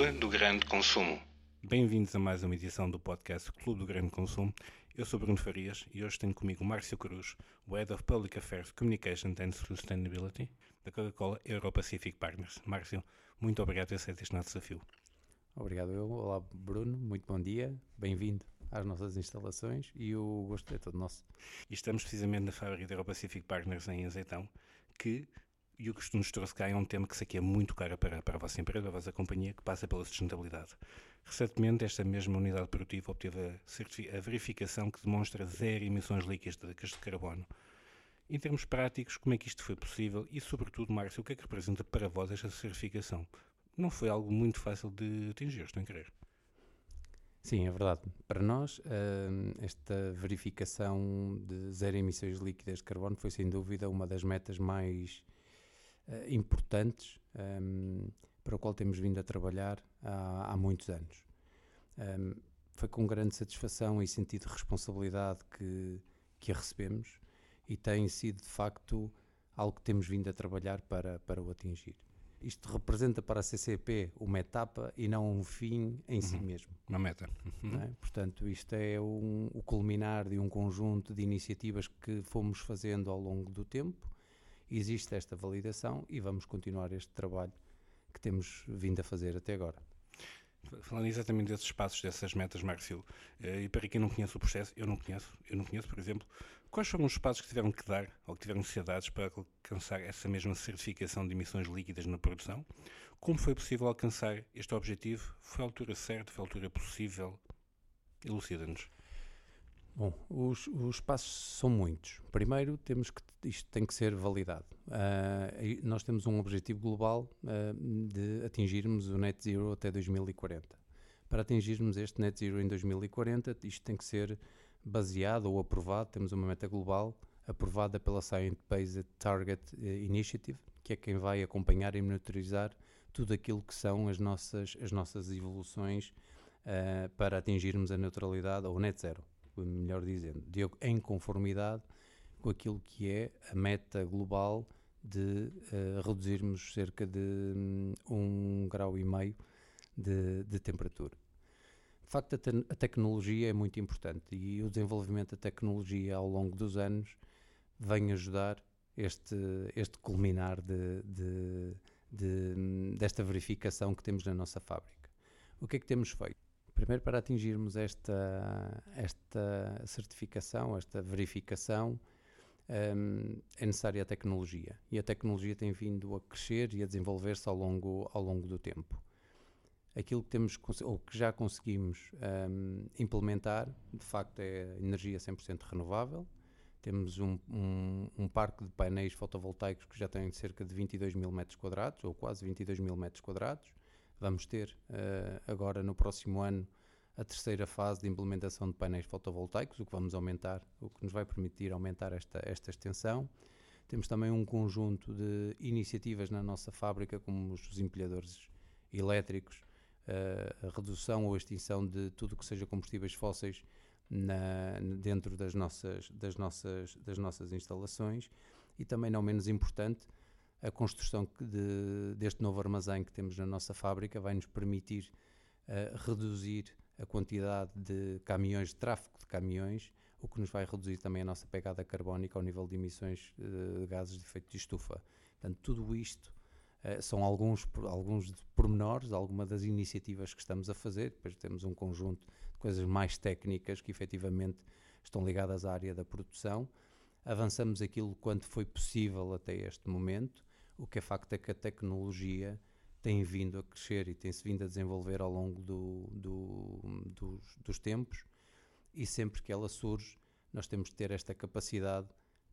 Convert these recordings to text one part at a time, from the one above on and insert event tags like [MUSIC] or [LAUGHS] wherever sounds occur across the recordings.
Clube do Grande Consumo. Bem-vindos a mais uma edição do podcast Clube do Grande Consumo. Eu sou Bruno Farias e hoje tenho comigo Márcio Cruz, o Head of Public Affairs Communication and Sustainability da Coca-Cola Euro Pacific Partners. Márcio, muito obrigado por aceito este nosso desafio. Obrigado eu. Olá Bruno, muito bom dia, bem-vindo às nossas instalações e o gosto é todo nosso. E estamos precisamente na fábrica da Euro Pacific Partners em Azeitão, que e o que nos trouxe cá é um tema que aqui é muito caro para, para a vossa empresa, para a vossa companhia, que passa pela sustentabilidade. Recentemente, esta mesma unidade produtiva obteve a, a verificação que demonstra zero emissões líquidas de carbono. Em termos práticos, como é que isto foi possível e, sobretudo, Márcio, o que é que representa para vós esta certificação? Não foi algo muito fácil de atingir, estou em querer. Sim, é verdade. Para nós, hum, esta verificação de zero emissões líquidas de carbono foi, sem dúvida, uma das metas mais importantes um, para o qual temos vindo a trabalhar há, há muitos anos. Um, foi com grande satisfação e sentido de responsabilidade que, que a recebemos e tem sido de facto algo que temos vindo a trabalhar para, para o atingir. Isto representa para a CCP uma etapa e não um fim em uhum. si mesmo. Uma meta. Uhum. É? Portanto, isto é um, o culminar de um conjunto de iniciativas que fomos fazendo ao longo do tempo existe esta validação e vamos continuar este trabalho que temos vindo a fazer até agora. Falando exatamente desses passos, dessas metas, Márcio, eh, e para quem não conhece o processo, eu não conheço, eu não conheço, por exemplo, quais foram os passos que tiveram que dar ou que tiveram necessidades para alcançar essa mesma certificação de emissões líquidas na produção? Como foi possível alcançar este objetivo? Foi a altura certa? Foi a altura possível? Elucida-nos. Bom, os, os passos são muitos. Primeiro, temos que isto tem que ser validado. Uh, nós temos um objetivo global uh, de atingirmos o net zero até 2040. Para atingirmos este net zero em 2040, isto tem que ser baseado ou aprovado. Temos uma meta global aprovada pela Science Based Target eh, Initiative, que é quem vai acompanhar e monitorizar tudo aquilo que são as nossas, as nossas evoluções uh, para atingirmos a neutralidade ou net zero melhor dizendo, de, em conformidade com aquilo que é a meta global de uh, reduzirmos cerca de um, um grau e meio de, de temperatura. De facto, a, te a, tecnologia é muito importante e o desenvolvimento da tecnologia ao longo dos anos vem ajudar este, este culminar de, de, de, desta verificação que temos na nossa fábrica. O que é que temos feito? Primeiro, para atingirmos esta, esta certificação, esta verificação, um, é necessária a tecnologia. E a tecnologia tem vindo a crescer e a desenvolver-se ao longo, ao longo do tempo. Aquilo que temos, ou que já conseguimos um, implementar, de facto, é energia 100% renovável. Temos um, um, parque de painéis fotovoltaicos que já tem cerca de 22 mil metros quadrados, ou quase 22 mil metros quadrados Vamos ter uh, agora no próximo ano a terceira fase de implementação de painéis fotovoltaicos, o que vamos aumentar, o que nos vai permitir aumentar esta, esta extensão. Temos também um conjunto de iniciativas na nossa fábrica, como os empilhadores elétricos, uh, a redução ou extinção de tudo que seja combustíveis fósseis na, dentro das nossas, das, nossas, das nossas instalações e também, não menos importante, a construção de, deste novo armazém que temos na nossa fábrica vai nos permitir uh, reduzir a quantidade de caminhões, de tráfego de caminhões, o que nos vai reduzir também a nossa pegada carbónica ao nível de emissões uh, de gases de efeito de estufa. Portanto, tudo isto uh, são alguns, alguns pormenores, alguma das iniciativas que estamos a fazer. Depois temos um conjunto de coisas mais técnicas que efetivamente estão ligadas à área da produção. Avançamos aquilo quanto foi possível até este momento o que é facto é que a tecnologia tem vindo a crescer e tem-se vindo a desenvolver ao longo do, do, dos, dos tempos e sempre que ela surge, nós temos de ter esta capacidade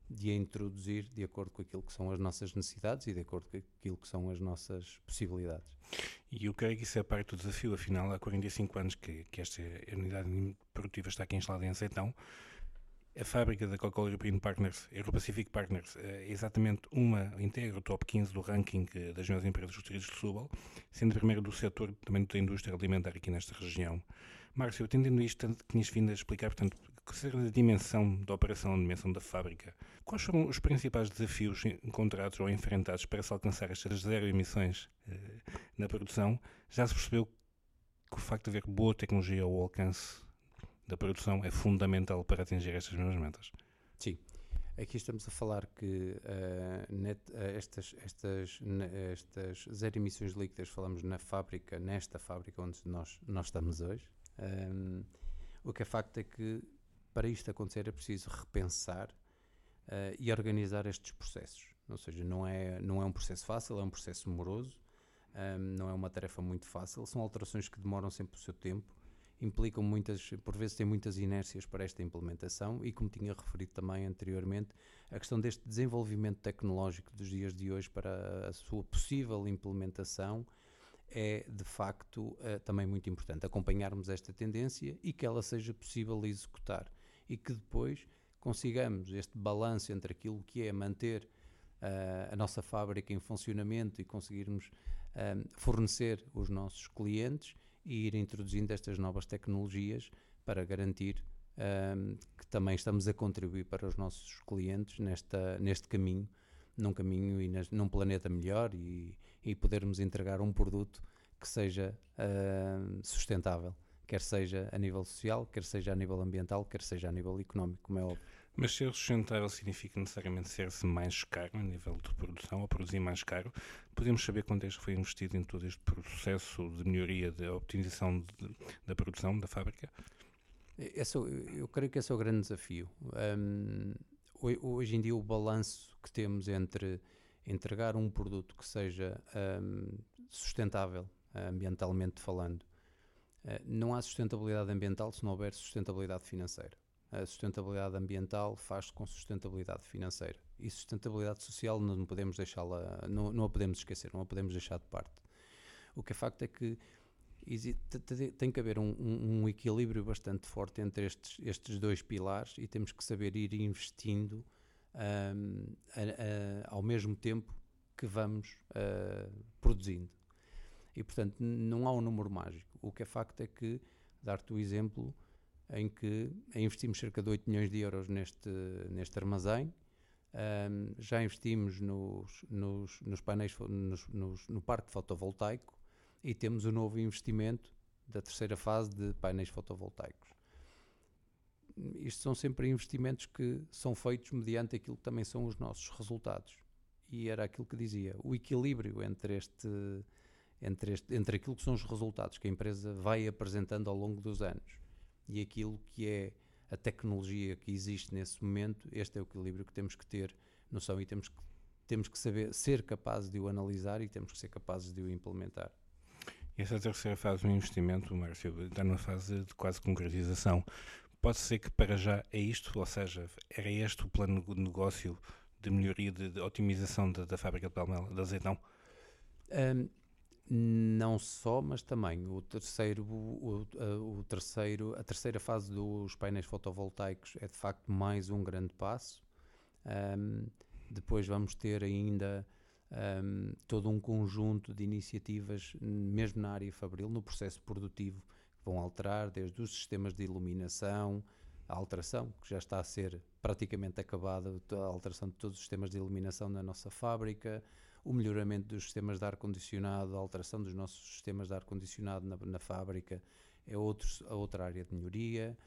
de a introduzir de acordo com aquilo que são as nossas necessidades e de acordo com aquilo que são as nossas possibilidades. E eu creio que isso é parte do desafio, afinal, há 45 anos que, que esta unidade produtiva está aqui instalada em Azeitão, a fábrica da Coca-Cola European Partners, Euro-Pacific Partners, é exatamente uma, integra o top 15 do ranking eh, das melhores empresas sostenidas de Setúbal, sendo a primeira do setor também da indústria alimentar aqui nesta região. Márcio, atendendo isto tinhas vindo a explicar, portanto, considerando a dimensão da operação, a dimensão da fábrica, quais foram os principais desafios encontrados ou enfrentados para se alcançar estas zero emissões eh, na produção? Já se percebeu que o facto de haver boa tecnologia ao alcance da produção é fundamental para atingir estas mesmas metas? Sim. Aqui estamos a falar que uh, net, uh, estas, estas, estas zero emissões líquidas falamos na fábrica, nesta fábrica onde nós, nós estamos hoje. Um, o que é facto é que para isto acontecer é preciso repensar uh, e organizar estes processos. Ou seja, não é, não é um processo fácil, é um processo moroso, um, não é uma tarefa muito fácil, são alterações que demoram sempre o seu tempo, implicam muitas, por vezes têm muitas inércias para esta implementação e como tinha referido também anteriormente, a questão deste desenvolvimento tecnológico dos dias de hoje para a sua possível implementação é de facto uh, também muito importante. Acompanharmos esta tendência e que ela seja possível executar e que depois consigamos este balanço entre aquilo que é manter uh, a nossa fábrica em funcionamento e conseguirmos um, fornecer os nossos clientes e ir introduzindo estas novas tecnologias para garantir um, que também estamos a contribuir para os nossos clientes nesta, neste caminho, num caminho e nas, num planeta melhor e, e podermos entregar um produto que seja uh, sustentável, quer seja a nível social, quer seja a nível ambiental, quer seja a nível económico, como é óbvio. Mas ser sustentável significa necessariamente ser-se mais caro a nível de produção ou produzir mais caro. Podemos saber quanto é que foi investido em todo este processo de melhoria, de optimização de, da produção da fábrica? Esse, eu creio que esse é o grande desafio. Um, hoje em dia, o balanço que temos entre entregar um produto que seja um, sustentável, ambientalmente falando, uh, não há sustentabilidade ambiental se não houver sustentabilidade financeira. A sustentabilidade ambiental faz-se com sustentabilidade financeira. E sustentabilidade social não podemos deixá-la, não, não a podemos esquecer, não a podemos deixar de parte. O que é facto é que tem que haver um, um, um, equilíbrio bastante forte entre estes, estes dois pilares e temos que saber ir investindo um, a, a, ao mesmo tempo que vamos uh, produzindo. E portanto não há um número mágico. O que é facto é que, dar-te o exemplo, em que investimos cerca de 8 milhões de euros neste, neste armazém. Um, já investimos nos, nos, nos painéis, nos, no parque fotovoltaico e temos o um novo investimento da terceira fase de painéis fotovoltaicos. Isto são sempre investimentos que são feitos mediante aquilo que também são os nossos resultados. E era aquilo que dizia, o equilíbrio entre este, entre, este, entre aquilo que são os resultados que a empresa vai apresentando ao longo dos anos e aquilo que é a tecnologia que existe nesse momento, este é o equilíbrio que temos que ter noção e temos que, temos que saber ser capazes de o analisar e temos que ser capazes de o implementar. E essa terceira fase do investimento, Márcio, está numa fase de quase concretização. Pode ser que para já é isto, ou seja, era este o plano de negócio de melhoria, de, de otimização da, da fábrica de Palmela, de azeitão? Um, não só, mas também o terceiro, o, o, o, terceiro, a terceira fase dos painéis fotovoltaicos é de facto mais um grande passo. Um, depois vamos ter ainda um, todo um conjunto de iniciativas, mesmo na área fabril, no processo produtivo, que vão alterar desde os sistemas de iluminação, a alteração, que já está a ser praticamente acabada, a alteração de todos os sistemas de iluminação na nossa fábrica, o melhoramento dos sistemas de ar-condicionado, a alteração dos nossos sistemas de ar-condicionado na, na, fábrica é outro, a outra área de melhoria,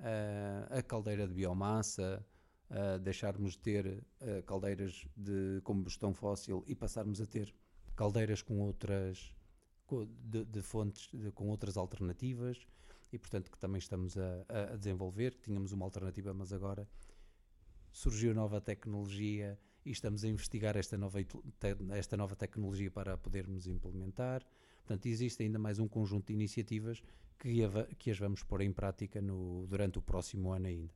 uh, a caldeira de biomassa, uh, deixarmos de ter uh, caldeiras de combustão fóssil e passarmos a ter caldeiras com outras de, de fontes de, com outras alternativas e portanto que também estamos a, a desenvolver, tínhamos uma alternativa mas agora surgiu nova tecnologia e estamos a investigar esta nova, esta nova tecnologia para podermos implementar. Portanto, existe ainda mais um conjunto de iniciativas que, que as vamos pôr em prática no, durante o próximo ano ainda.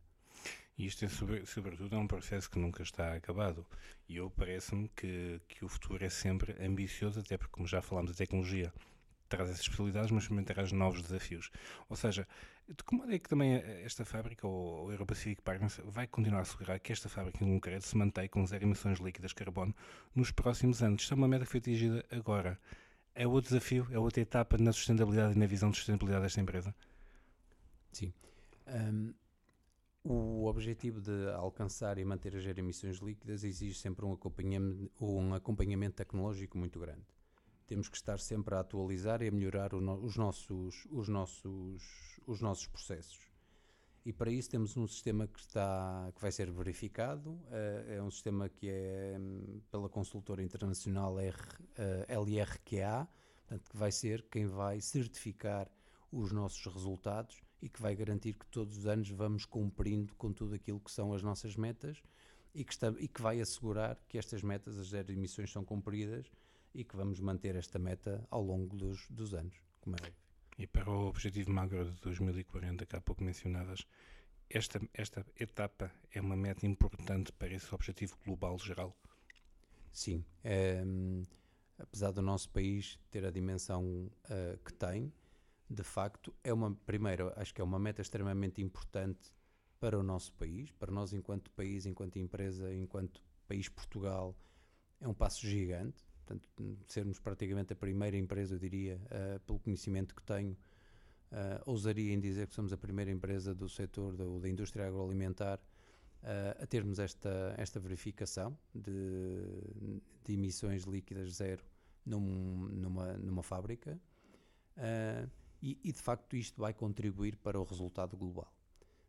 Isto, é, sobre, sobretudo, é um processo que nunca está acabado. E eu parece-me que, que o futuro é sempre ambicioso, até porque, como já falámos, a tecnologia traz essas possibilidades, mas também traz novos desafios. Ou seja, de modo é que também esta fábrica, ou o Euro-Pacific Partners, vai continuar a assegurar que esta fábrica em concreto se mantém com zero emissões líquidas de carbono nos próximos anos? Isto é uma meta que foi atingida agora. É outro desafio, é outra etapa na sustentabilidade e na visão de sustentabilidade desta empresa? Sim. Um, O objetivo de alcançar e manter as emissões líquidas exige sempre um acompanhamento, um acompanhamento tecnológico muito grande. Temos que estar sempre a atualizar e a melhorar no, os, nossos, os, nossos, os nossos processos. E para isso temos um sistema que, está, que vai ser verificado, uh, é um sistema que é pela consultora internacional R, eh, LRQA, portanto, que vai ser quem vai certificar os nossos resultados e que vai garantir que todos os anos vamos cumprindo com tudo aquilo que são as nossas metas e que, está, e que vai assegurar que estas metas, as zero emissões, são cumpridas e que vamos manter esta meta ao longo dos, dos anos, como é óbvio. E para o Objetivo Magro de 2040, que há pouco mencionadas, esta, esta etapa é uma meta importante para esse objetivo global geral? Sim. É, apesar do nosso país ter a dimensão uh, que tem, de facto, é uma, primeiro, acho que é uma meta extremamente importante para o nosso país, para nós enquanto país, enquanto empresa, enquanto país Portugal, é um passo gigante. Portanto, sermos praticamente a primeira empresa, eu diria, uh, pelo conhecimento que tenho, uh, ousaria em dizer que somos a primeira empresa do setor da, da indústria agroalimentar uh, a termos esta, esta verificação de, de emissões líquidas zero num, numa, numa fábrica. E, e, de facto isto vai contribuir para o resultado global.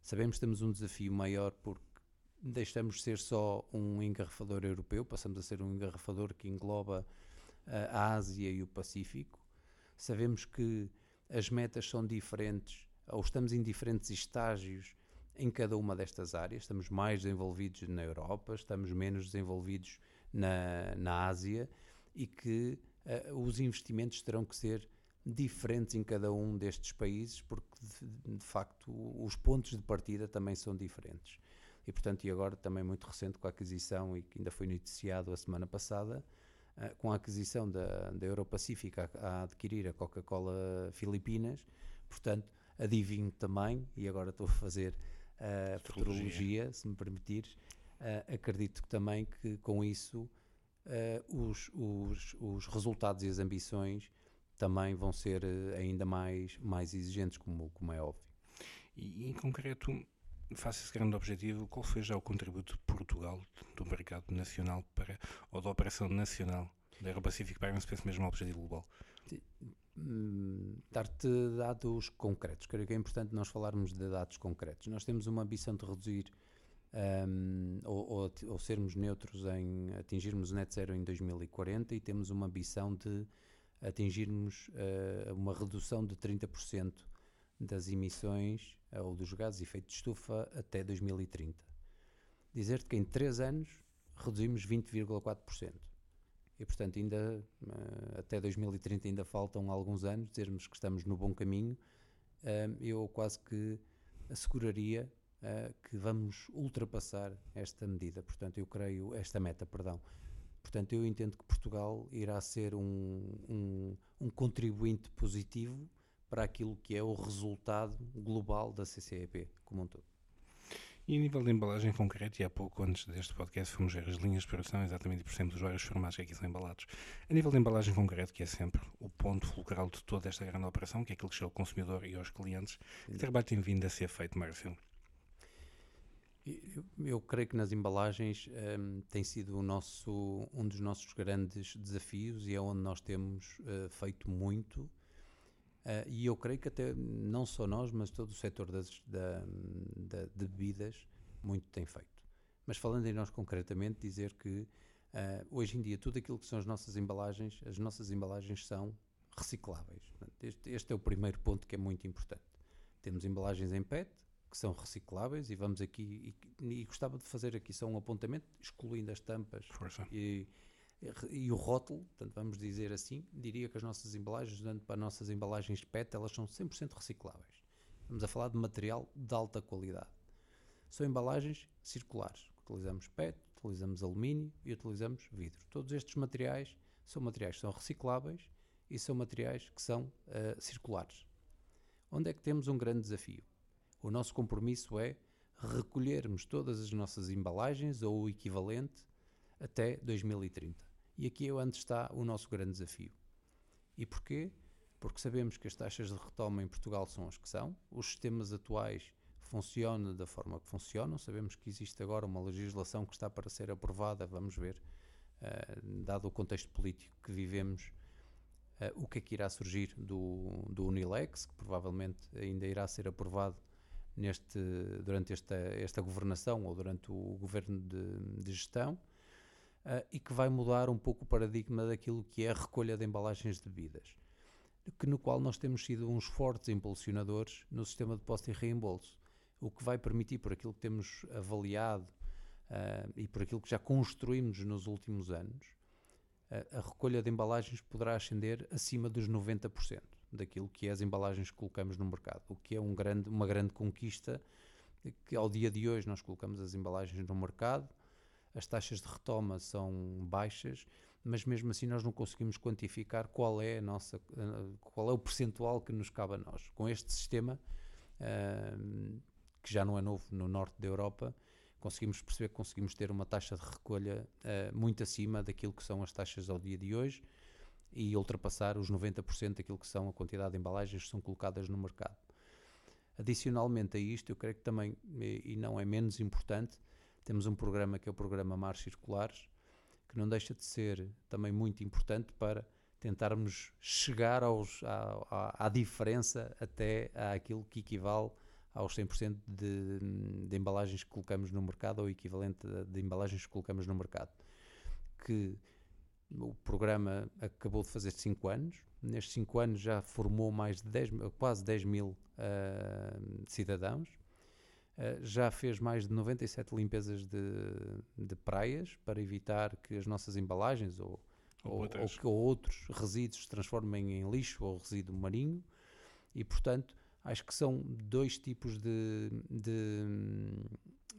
Sabemos que temos um desafio maior porque deixamos de ser só um engarrafador europeu, passamos a ser um engarrafador que engloba uh, a Ásia e o Pacífico. Sabemos que as metas são diferentes, ou estamos em diferentes estágios em cada uma destas áreas. Estamos mais desenvolvidos na Europa, estamos menos desenvolvidos na, na Ásia e que uh, os investimentos terão que ser diferentes em cada um destes países, porque de, de, facto os pontos de partida também são diferentes. E portanto, e agora também muito recente com a aquisição, e que ainda foi noticiado a semana passada, uh, com a aquisição da, da Europacífica a, a adquirir a Coca-Cola Filipinas, portanto, adivinho também, e agora estou a fazer a uh, futurologia, se me permitires, uh, acredito também que com isso os, os, os resultados e as ambições também vão ser eh, ainda mais, mais exigentes, como, como é óbvio. E em concreto, face esse grande objetivo, qual foi já o contributo de Portugal do mercado nacional para, ou da operação nacional da Aeropacífico para esse mesmo objetivo global? Hum, dar-te dados concretos. Creio que é importante nós falarmos de dados concretos. Nós temos uma ambição de reduzir um, ou, ou, ou, sermos neutros em atingirmos o net zero em 2040 e temos uma ambição de atingirmos uh, uma redução de 30% das emissões ou dos gases de efeito de estufa até 2030. Dizer-te que em 3 anos reduzimos 20,4%. E, portanto, ainda uh, até 2030 ainda faltam alguns anos, dizermos que estamos no bom caminho, eu quase que asseguraria que vamos ultrapassar esta medida. Portanto, eu creio, esta meta, perdão, Portanto, eu entendo que Portugal irá ser um, um, um contribuinte positivo para aquilo que é o resultado global da CCEP como um todo. E a nível de embalagem concreta, e há pouco antes deste podcast fomos ver as linhas de produção exatamente por cento dos vários formatos que aqui são embalados. A nível de embalagem concreta, que é sempre o ponto fulcral de toda esta grande operação, que é aquilo que chega ao consumidor e aos clientes, que trabalho tem vindo a ser feito, Márcio? Eu, eu, creio que nas embalagens um, tem sido nosso, um dos nossos grandes desafios e é onde nós temos uh, feito muito. Uh, e eu creio que até não só nós, mas todo o setor das, da, da, de bebidas muito tem feito. Mas falando em nós concretamente, dizer que uh, hoje em dia tudo aquilo que são as nossas embalagens, as nossas embalagens são recicláveis. Este, este é o primeiro ponto que é muito importante. Temos embalagens em PET, que são recicláveis e vamos aqui e, e, gostava de fazer aqui só um apontamento excluindo as tampas e, e, o rótulo, portanto vamos dizer assim, diria que as nossas embalagens, dando para as nossas embalagens PET, elas são 100% recicláveis. Estamos a falar de material de alta qualidade. São embalagens circulares. Utilizamos PET, utilizamos alumínio e utilizamos vidro. Todos estes materiais são materiais que são recicláveis e são materiais que são uh, circulares. Onde é que temos um grande desafio? O nosso compromisso é recolhermos todas as nossas embalagens ou o equivalente até 2030. E aqui é onde está o nosso grande desafio. E porquê? Porque sabemos que as taxas de retoma em Portugal são as que são, os sistemas atuais funcione da forma que funcionam. Sabemos que existe agora uma legislação que está para ser aprovada, vamos ver, uh, dado o contexto político que vivemos, uh, o que é que irá surgir do, do Unilex, que provavelmente ainda irá ser aprovado neste, durante esta, esta governação ou durante o governo de, de gestão. Uh, e que vai mudar um pouco o paradigma daquilo que é a recolha de embalagens de bebidas que no qual nós temos sido uns fortes impulsionadores no sistema de posto e reembolso, o que vai permitir, por aquilo que temos avaliado uh, e por aquilo que já construímos nos últimos anos, uh, a recolha de embalagens poderá ascender acima dos 90% daquilo que é as embalagens que colocamos no mercado, o que é um grande, uma grande conquista que ao dia de hoje nós colocamos as embalagens no mercado, as taxas de retoma são baixas mas mesmo assim nós não conseguimos quantificar qual é nossa, uh, qual é o percentual que nos cabe a nós. Com este sistema, uh, que já não é novo no norte da Europa, conseguimos perceber que conseguimos ter uma taxa de recolha uh, muito acima daquilo que são as taxas ao dia de hoje e ultrapassar os 90% daquilo que são a quantidade de embalagens que são colocadas no mercado. Adicionalmente a isto, eu creio que também, e não é menos importante, temos um programa que é o programa Mar Circulares, que não deixa de ser também muito importante para tentarmos chegar aos, à, à, à diferença até àquilo que equivale aos 100% de, de embalagens que colocamos no mercado ou equivalente de, embalagens que colocamos no mercado. Que o programa acabou de fazer 5 anos, nestes 5 anos já formou mais de 10, quase 10 mil uh, cidadãos, já fez mais de 97 limpezas de, de praias para evitar que as nossas embalagens ou, ou, ou, ou, outros resíduos se transformem em lixo ou resíduo marinho e, portanto, acho que são dois tipos de, de,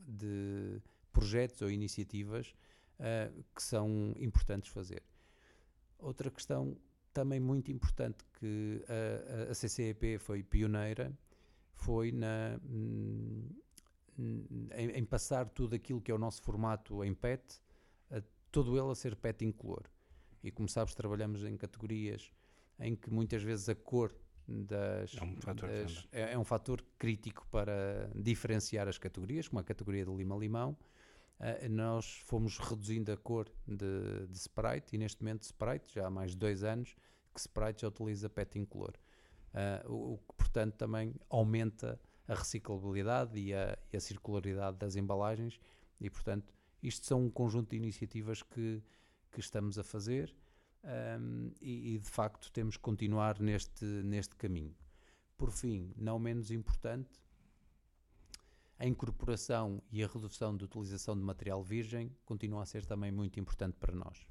de projetos ou iniciativas uh, que são importantes fazer. Outra questão também muito importante que a, a CCEP foi pioneira foi na, em, em, passar tudo aquilo que é o nosso formato em PET, a, todo ele a ser PET incolor. E como sabes, trabalhamos em categorias em que muitas vezes a cor das, é, um fator, das, é, é, um fator crítico para diferenciar as categorias, como a categoria de lima-limão. Uh, nós fomos reduzindo a cor de, de, Sprite e neste momento Sprite, já há mais de dois anos, que Sprite já utiliza PET incolor. Uh, o, o que, portanto, também aumenta a reciclabilidade e a, e a circularidade das embalagens e, portanto, isto são um conjunto de iniciativas que, que estamos a fazer um, e, e, de facto, temos que continuar neste, neste caminho. Por fim, não menos importante, a incorporação e a redução de utilização de material virgem continua a ser também muito importante para nós.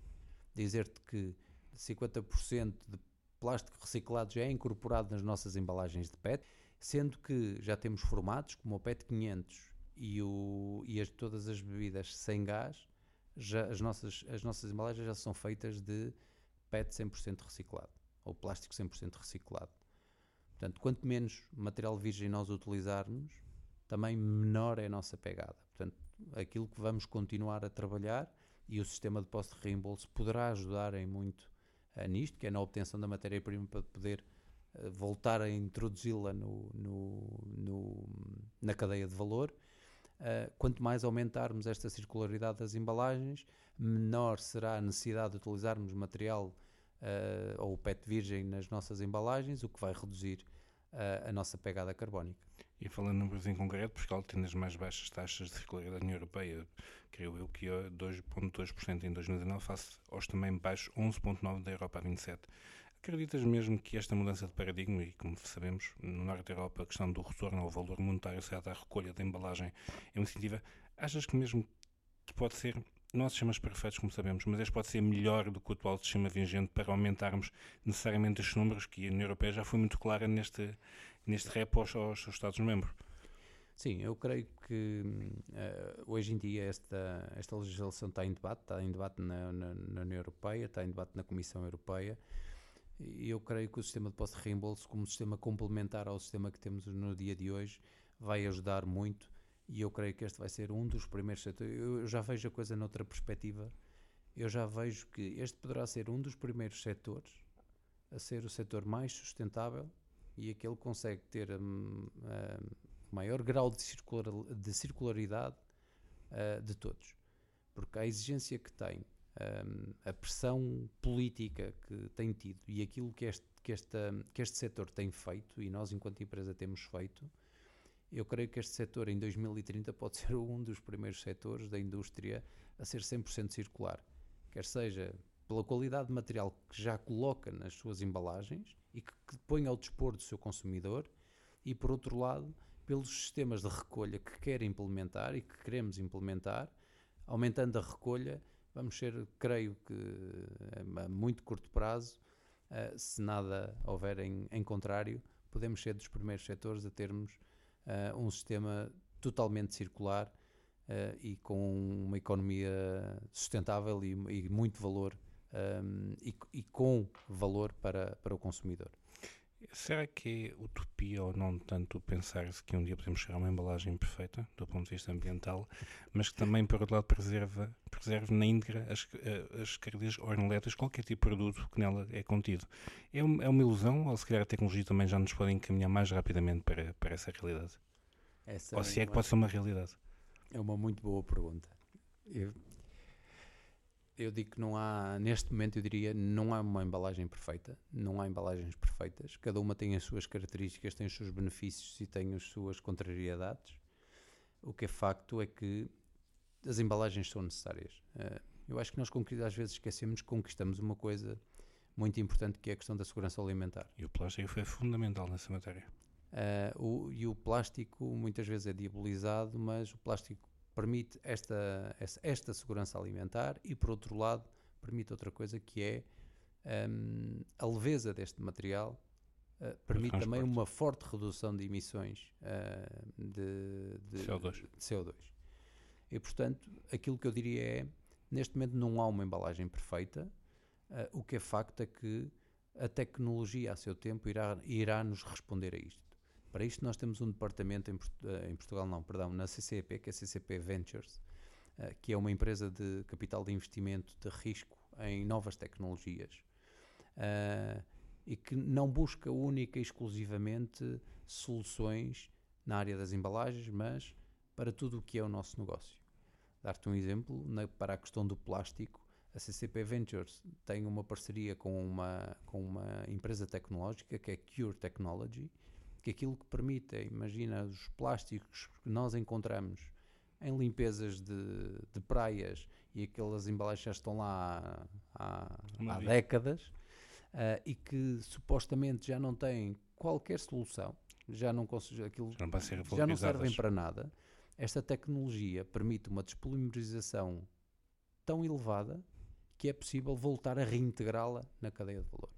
Dizer-te que 50% de plástico reciclado já é incorporado nas nossas embalagens de PET sendo que já temos formatos como o PET 500 e, o, e as, todas as bebidas sem gás, já, as, nossas, as nossas embalagens já são feitas de PET 100% reciclado ou plástico 100% reciclado. Portanto, quanto menos material virgem nós utilizarmos, também menor é a nossa pegada. Portanto, aquilo que vamos continuar a trabalhar e o sistema de posto de reembolso poderá ajudar em muito uh, nisto, que é na obtenção da matéria-prima para poder voltar a introduzi-la no, no, no, na cadeia de valor. Uh, quanto mais aumentarmos esta circularidade das embalagens, menor será a necessidade de utilizarmos material uh, ou PET virgem nas nossas embalagens, o que vai reduzir uh, a nossa pegada carbónica. E falando em números em concreto, Portugal tem as mais baixas taxas de circularidade da União Europeia, creio eu que é 2,2% em 2019, face aos também baixos 11,9% da Europa a 27%. Acreditas mesmo que esta mudança de paradigma, e como sabemos, no Norte da Europa a questão do retorno ao valor monetário associado à recolha da embalagem é uma iniciativa, achas que mesmo que pode ser, não há sistemas perfeitos como sabemos, mas este pode ser melhor do que o atual sistema vigente para aumentarmos necessariamente estes números, que a União Europeia já foi muito clara neste, neste rep aos, aos Estados-membros? Sim, eu creio que uh, hoje em dia esta, esta legislação está em debate, está em debate na, na, na União Europeia, está em debate na Comissão Europeia, e eu creio que o sistema de posse de reembolso, como sistema complementar ao sistema que temos no dia de hoje, vai ajudar muito. E eu creio que este vai ser um dos primeiros setores. Eu já vejo a coisa noutra perspectiva. Eu já vejo que este poderá ser um dos primeiros setores a ser o setor mais sustentável e aquele que consegue ter um, um, maior grau de, circular, de circularidade uh, de todos. Porque a exigência que tem, um, a pressão política que tem tido e aquilo que este, que, esta, que este setor tem feito, e nós, enquanto empresa, temos feito, eu creio que este setor em 2030 pode ser [LAUGHS] um dos primeiros setores da indústria a ser 100% circular. Quer seja pela qualidade de material que já coloca nas suas embalagens e que, que põe ao dispor do seu consumidor, e por outro lado, pelos sistemas de recolha que quer implementar e que queremos implementar, aumentando a recolha, vamos ser, creio que a muito curto prazo, se nada houver em, em contrário, podemos ser dos primeiros setores a termos um sistema totalmente circular e com uma economia sustentável e, e muito valor e, e, com valor para, para o consumidor. Será que é utopia ou não tanto pensar-se que um dia podemos chegar a uma embalagem perfeita do ponto de vista ambiental, mas que também, por outro lado, preserva, preserve na íntegra as, eh, as características organolétricas, qualquer tipo de produto que nela é contido? É uma, é uma ilusão ou se calhar a tecnologia também já nos pode encaminhar mais rapidamente para, para essa realidade? Essa ou se é, é que pode ser uma realidade? É uma muito boa pergunta. Eu, eu digo que não há, neste momento eu diria, não há uma embalagem perfeita, não há embalagens perfeitas, cada uma tem as suas características, tem os seus benefícios e tem as suas contrariedades. O que é facto é que as embalagens são necessárias. Uh, eu acho que nós às vezes esquecemos que conquistamos uma coisa muito importante que é a questão da segurança alimentar. E o plástico foi fundamental nessa matéria. Uh, o, e o plástico muitas vezes é diabolizado, mas o plástico permite esta, esta segurança alimentar e, por outro lado, permite outra coisa que é um, a leveza deste material uh, permite também uma forte redução de emissões uh, de, de, CO2. de, CO2. E, portanto, aquilo que eu diria é, neste momento não há uma embalagem perfeita, uh, o que é facto é que a tecnologia a seu tempo irá, irá nos responder a isto. Para isto nós temos um departamento em, eh, em Portugal, não, perdão, na CCP, que é a CCP Ventures, uh, que é uma empresa de capital de investimento de risco em novas tecnologias uh, e que não busca única e exclusivamente soluções na área das embalagens, mas para tudo o que é o nosso negócio. Dar-te um exemplo, na, para a questão do plástico, a CCP Ventures tem uma parceria com uma, com uma empresa tecnológica que é Cure Technology, que aquilo que permite, imagina os plásticos que nós encontramos em limpezas de, de praias e aquelas embalagens já estão lá há, há décadas uh, e que supostamente já não têm qualquer solução, já não, aquilo, já não, já não servem para nada. Esta tecnologia permite uma dispolimerização tão elevada que é possível voltar a reintegrá-la na cadeia de valor.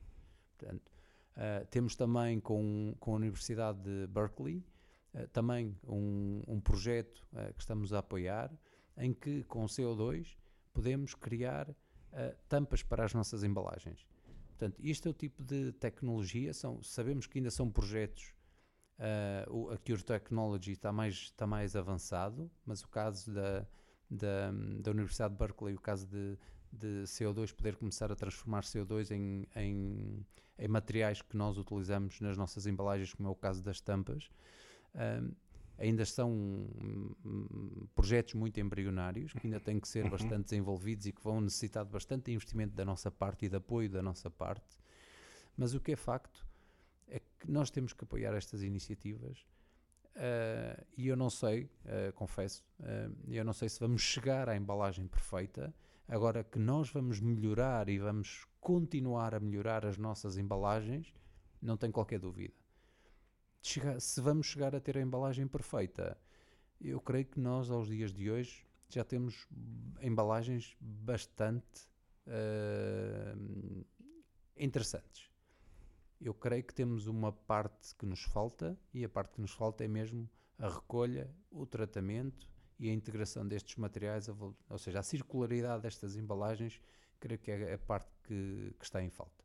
Portanto, Uh, temos também com, com a Universidade de Berkeley uh, também um, um projeto uh, que estamos a apoiar em que com CO2 podemos criar tampas para as nossas embalagens. Portanto, isto é o tipo de tecnologia, são, sabemos que ainda são projetos, a Cure Technology está mais, está mais avançado, mas o caso da, da, da Universidade de Berkeley, o caso de, de CO2 poder começar a transformar CO2 em, em, em, materiais que nós utilizamos nas nossas embalagens, como é o caso das tampas. Um, ainda são um, projetos muito embrionários, que ainda têm que ser uhum. bastante desenvolvidos e que vão necessitar de bastante investimento da nossa parte e de apoio da nossa parte. Mas o que é facto é que nós temos que apoiar estas iniciativas uh, e eu não sei, uh, confesso, uh, eu não sei se vamos chegar à embalagem perfeita, Agora que nós vamos melhorar e vamos continuar a melhorar as nossas embalagens, não tem qualquer dúvida. se vamos chegar a ter a embalagem perfeita, eu creio que nós, aos dias de hoje, já temos embalagens bastante uh, interessantes. Eu creio que temos uma parte que nos falta e a parte que nos falta é mesmo a recolha, o tratamento e a integração destes materiais, ou seja, a circularidade destas embalagens, creio que é a parte que, que está em falta.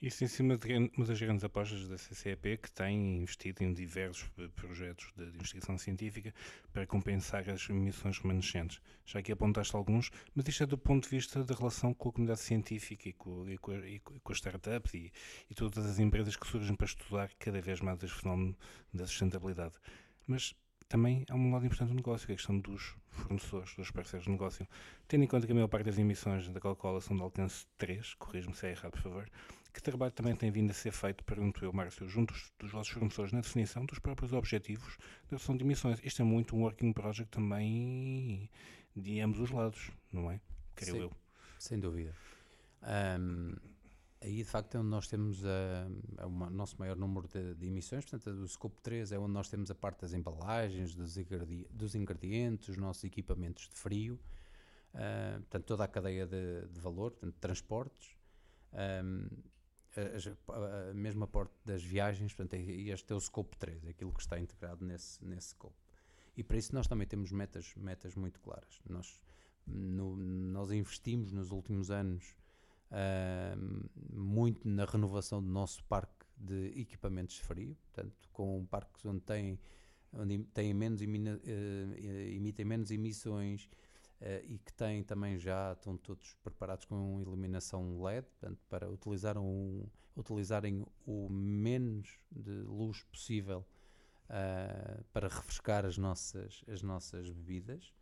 Isso em cima de uma das grandes apostas da CCEP, que tem investido em diversos projetos de investigação científica para compensar as emissões remanescentes. Já que apontaste alguns, mas isto é do ponto de vista da relação com a comunidade científica e com, e com, e com as startups e, e todas as empresas que surgem para estudar cada vez mais este fenómeno da sustentabilidade. Mas também há um lado importante do negócio, que é a questão dos fornecedores, dos parceiros de negócio. Tendo em conta que a maior parte das emissões da Coca-Cola são de alcance 3, corrijo-me se é errado, por favor, que trabalho também tem vindo a ser feito, pergunto eu, Márcio, junto dos vossos fornecedores na definição dos próprios objetivos da redução de emissões. Isto é muito um working project também de ambos os lados, não é? Creio Sim, eu. Sem dúvida. Um, aí de facto é onde nós temos o nosso maior número de, de, emissões, portanto o Scope 3 é onde nós temos a parte das embalagens, dos, ingredientes, dos ingredientes os nossos equipamentos de frio, uh, portanto toda a cadeia de, de valor, portanto transportes, um, a, a, mesma parte das viagens, portanto é, este é o Scope 3, é aquilo que está integrado nesse, nesse Scope. E para isso nós também temos metas, metas muito claras. Nós, no, nós investimos nos últimos anos muito na renovação do nosso parque de equipamentos frio, portanto, com parques onde têm, onde têm menos, emina, uh, emitem menos emissões uh, e que têm também já, estão todos preparados com iluminação LED, portanto, para utilizar um, utilizarem o menos de luz possível uh, para refrescar as nossas, as nossas bebidas.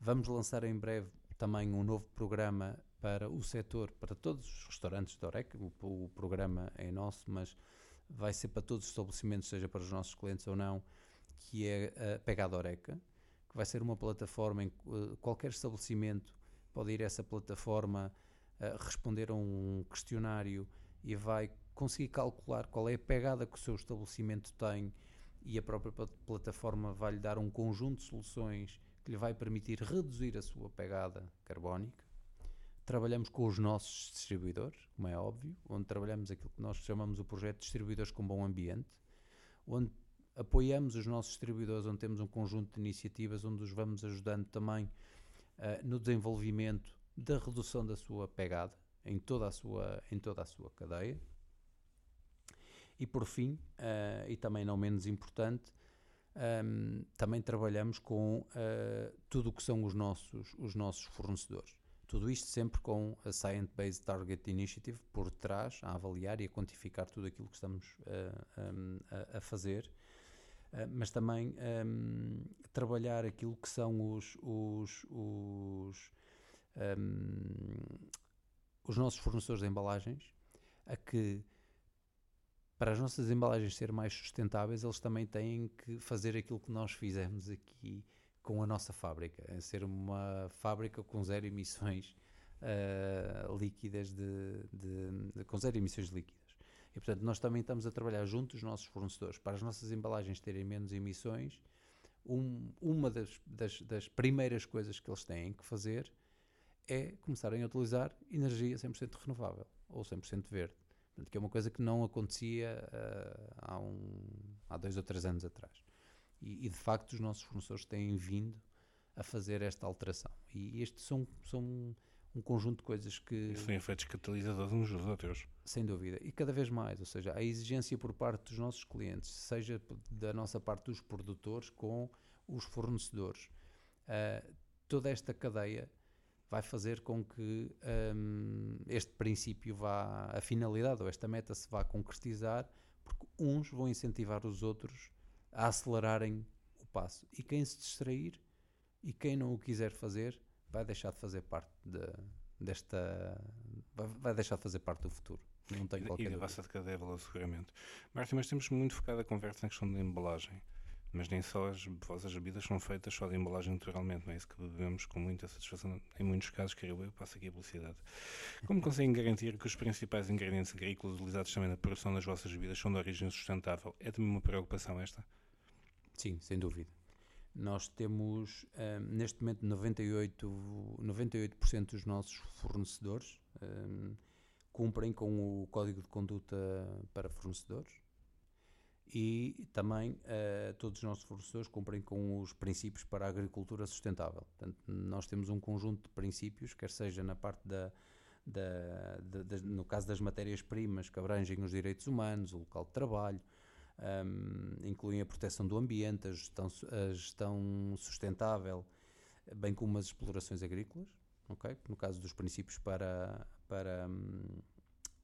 Vamos lançar em breve também um novo programa para o setor, para todos os restaurantes da Oreca. O, o, programa é nosso, mas vai ser para todos os estabelecimentos, seja para os nossos clientes ou não, que é a Pegada Oreca, que vai ser uma plataforma em que uh, qualquer estabelecimento pode ir a essa plataforma, uh, responder a um questionário e vai conseguir calcular qual é a pegada que o seu estabelecimento tem e a própria plataforma vai-lhe dar um conjunto de soluções que lhe vai permitir reduzir a sua pegada carbónica. Trabalhamos com os nossos distribuidores, como é óbvio, onde trabalhamos aquilo que nós chamamos o projeto de distribuidores com bom ambiente, onde apoiamos os nossos distribuidores, onde temos um conjunto de iniciativas onde os vamos ajudando também uh, no desenvolvimento da redução da sua pegada em toda a sua, em toda a sua cadeia. E por fim, uh, e também não menos importante, um, ehm, também trabalhamos com uh, tudo o que são os nossos, os nossos fornecedores. Tudo isto sempre com a Science Based Target Initiative por trás, a avaliar e a quantificar tudo aquilo que estamos uh, um, a, a, fazer, uh, mas também um, trabalhar aquilo que são os, os, os, os nossos fornecedores de embalagens, a que para as nossas embalagens serem mais sustentáveis, eles também têm que fazer aquilo que nós fizemos aqui com a nossa fábrica, é ser uma fábrica com zero emissões uh, líquidas de, de, de, com zero emissões líquidas. E portanto nós também estamos a trabalhar junto dos nossos fornecedores para as nossas embalagens terem menos emissões. Um, uma das, das, das primeiras coisas que eles têm que fazer é começarem a utilizar energia 100% renovável ou 100% verde. Portanto, que é uma coisa que não acontecia uh, há, um, há dois ou três anos atrás. E, e, de facto os nossos fornecedores têm vindo a fazer esta alteração. E estes são, são um conjunto de coisas que. São efeitos catalisadores uns dos outros. Sem dúvida. E cada vez mais. Ou seja, a exigência por parte dos nossos clientes, seja da nossa parte dos produtores com os fornecedores. Uh, toda esta cadeia vai fazer com que um, este princípio vá, a finalidade ou esta meta se vá concretizar, porque uns vão incentivar os outros a acelerarem o passo. E quem se distrair e quem não o quiser fazer vai deixar de fazer parte de, desta. vai deixar de fazer parte do futuro. Não tem qualquer e da vossa cadeia de seguramente. Martin, mas temos muito focado a conversa na questão da embalagem. Mas nem só as vossas bebidas são feitas só de embalagem naturalmente, não é isso que bebemos com muita satisfação. Em muitos casos, quero eu, passo aqui a velocidade. Como conseguem garantir que os principais ingredientes agrícolas utilizados também na produção das vossas bebidas são de origem sustentável? É também uma preocupação esta? Sim, sem dúvida. Nós temos, um, neste momento, 98%, 98 dos nossos fornecedores um, cumprem com o Código de Conduta para Fornecedores e também uh, todos os nossos fornecedores cumprem com os princípios para a agricultura sustentável. Portanto, nós temos um conjunto de princípios, quer seja na parte da, da, da, da no caso das matérias-primas que abrangem os direitos humanos, o local de trabalho, um, incluem a proteção do ambiente, a gestão, a gestão sustentável, bem como as explorações agrícolas, okay? no caso dos princípios para, para um,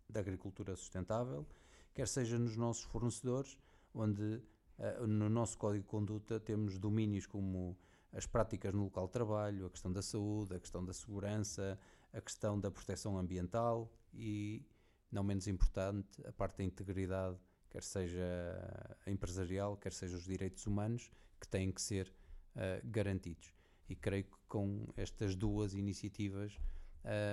da agricultura sustentável, quer seja nos nossos fornecedores, onde Uh, no nosso código de conduta temos domínios como as práticas no local de trabalho, a questão da saúde, a questão da segurança, a questão da proteção ambiental e, não menos importante, a parte da integridade, quer seja empresarial, quer seja os direitos humanos, que têm que ser uh, garantidos. E creio que com estas duas iniciativas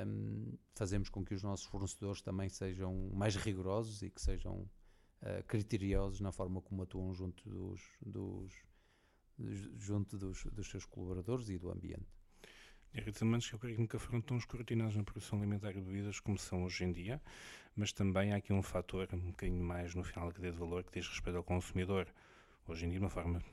um, fazemos com que os nossos fornecedores também sejam mais rigorosos e que sejam uh, criteriosos na forma como atuam junto dos, dos junto dos, dos seus colaboradores e do ambiente. Direitos humanos que eu creio que nunca foram tão escrutinados na produção alimentar de bebidas como são hoje em dia, mas também há aqui um fator um bocadinho mais no final da cadeia de valor que diz respeito ao consumidor. Hoje em dia, de uma forma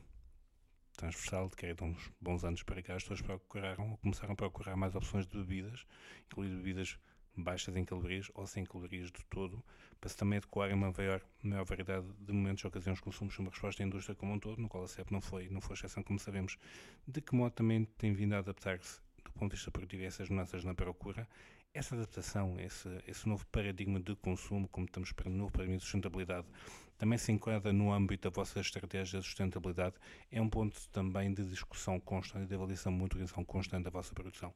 transversal, de que de uns bons anos para cá, as pessoas procuraram ou começaram a procurar mais opções de bebidas, incluindo bebidas baixas em calorias ou sem calorias de todo, para se também adequar a uma maior, maior variedade de momentos e ocasiões de consumo, uma resposta à indústria como um todo, no qual a CEP não foi, não foi exceção, como sabemos. De que modo também tem vindo a adaptar-se do ponto de vista produtivo a essas mudanças na procura? Essa adaptação, esse, esse novo paradigma de consumo, como estamos para o novo paradigma de sustentabilidade, também se enquadra no âmbito da vossa estratégia de sustentabilidade? É um ponto também de discussão constante de avaliação, monitoração constante da vossa produção?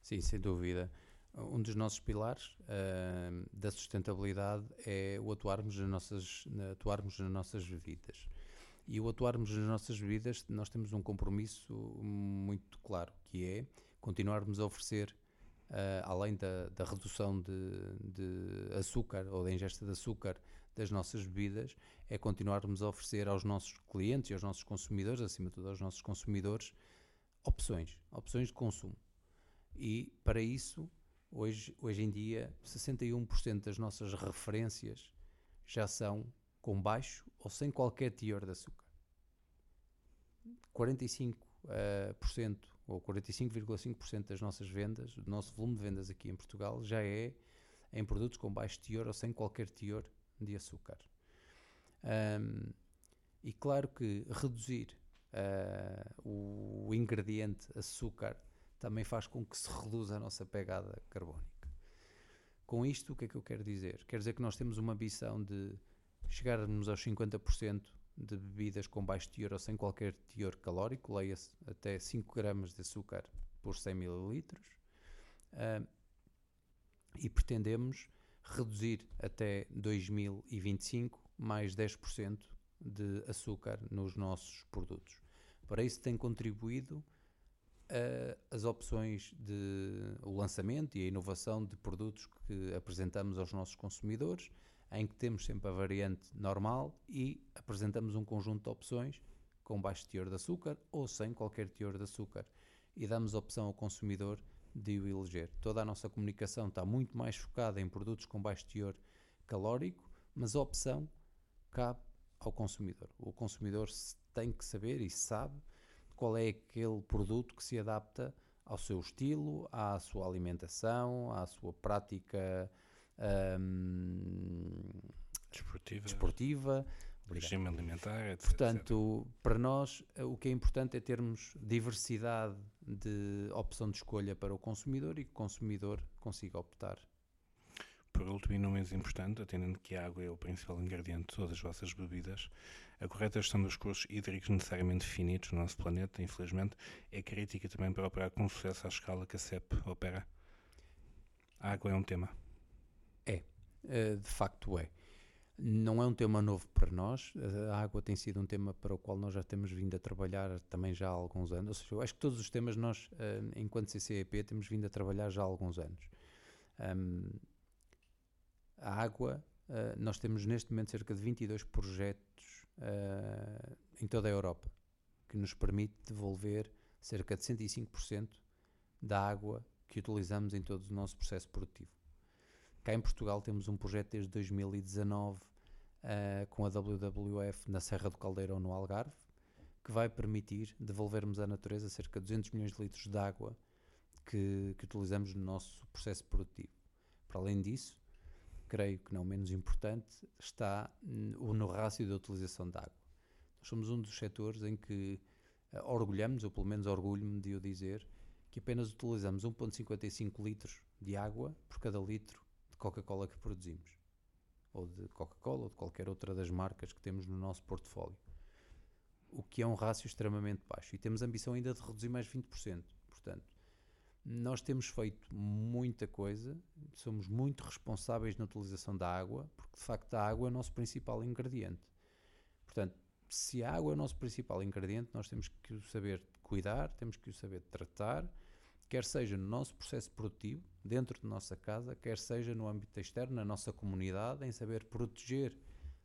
Sim, sem dúvida. Um dos nossos pilares uh, da sustentabilidade é o atuarmos nas, nossas, atuarmos nas nossas vidas. E o atuarmos nas nossas vidas, nós temos um compromisso muito claro, que é continuarmos a oferecer, uh, além da, da redução de, de, açúcar ou da ingesta de açúcar das nossas bebidas, é continuarmos a oferecer aos nossos clientes e aos nossos consumidores, acima de tudo aos nossos consumidores, opções, opções de consumo. E para isso Hoje, hoje em dia, 61% das nossas referências já são com baixo ou sem qualquer teor de açúcar. 45% uh, ou 45,5% das nossas vendas, do nosso volume de vendas aqui em Portugal, já é em produtos com baixo teor ou sem qualquer teor de açúcar. Um, e claro que reduzir uh, o ingrediente açúcar também faz com que se reduza a nossa pegada carbónica. Com isto, o que é que eu quero dizer? Quer dizer que nós temos uma ambição de chegarmos aos 50% de bebidas com baixo teor ou sem qualquer teor calórico, leia-se até 5 gramas de açúcar por 100 ml, uh, e pretendemos reduzir até 2025 mais 10% de açúcar nos nossos produtos. Para isso tem contribuído uh, as opções de o lançamento e a inovação de produtos que apresentamos aos nossos consumidores, em que temos sempre a variante normal e apresentamos um conjunto de opções com baixo teor de açúcar ou sem qualquer teor de açúcar e damos a opção ao consumidor de o eleger. Toda a nossa comunicação está muito mais focada em produtos com baixo teor calórico, mas a opção cabe ao consumidor. O consumidor tem que saber e sabe qual é aquele produto que se adapta ao seu estilo, à sua alimentação, à sua prática um, desportiva, desportiva regime alimentar, etc. Portanto, etc. para nós, o que é importante é termos diversidade de opção de escolha para o consumidor e que o consumidor consiga optar por último e não menos importante, atendendo que a água é o principal ingrediente de todas as vossas bebidas, a correta gestão dos recursos hídricos necessariamente finitos no nosso planeta, infelizmente, é crítica também para operar com sucesso à escala que a CEP opera. A água é um tema. Eh, de facto é. Não é um tema novo para nós, a água tem sido um tema para o qual nós já temos vindo a trabalhar também já há alguns anos. Ou seja, eu acho que todos os temas nós, eh, enquanto CCEP, temos vindo a trabalhar já há alguns anos. A água, nós temos neste momento cerca de 22 projetos em toda a Europa, que nos permite devolver cerca de 105% da água que utilizamos em todo o nosso processo produtivo. Cá em Portugal temos um projeto desde 2019 uh, eh, com a WWF na Serra do Caldeirão, no Algarve, que vai permitir devolvermos à natureza cerca de 200 milhões de litros de água que, que utilizamos no nosso processo produtivo. Para além disso, creio que não menos importante, está no rácio da utilização de água. Nós somos um dos setores em que uh, orgulhamos, ou pelo menos orgulho-me de eu dizer, que apenas utilizamos 1,55 litros de água por cada litro Coca-Cola que produzimos. Ou de Coca-Cola, ou de qualquer outra das marcas que temos no nosso portfólio. o que é um rácio extremamente baixo. E temos ambição ainda de reduzir mais 20%. Portanto, nós temos feito muita coisa, somos muito responsáveis na utilização da água, porque de facto a água é o nosso principal ingrediente. Portanto, se a água é o nosso principal ingrediente, nós temos que o saber cuidar, temos que o saber tratar, quer seja no nosso processo produtivo, dentro da nossa casa, quer seja no âmbito externo, na nossa comunidade, em saber proteger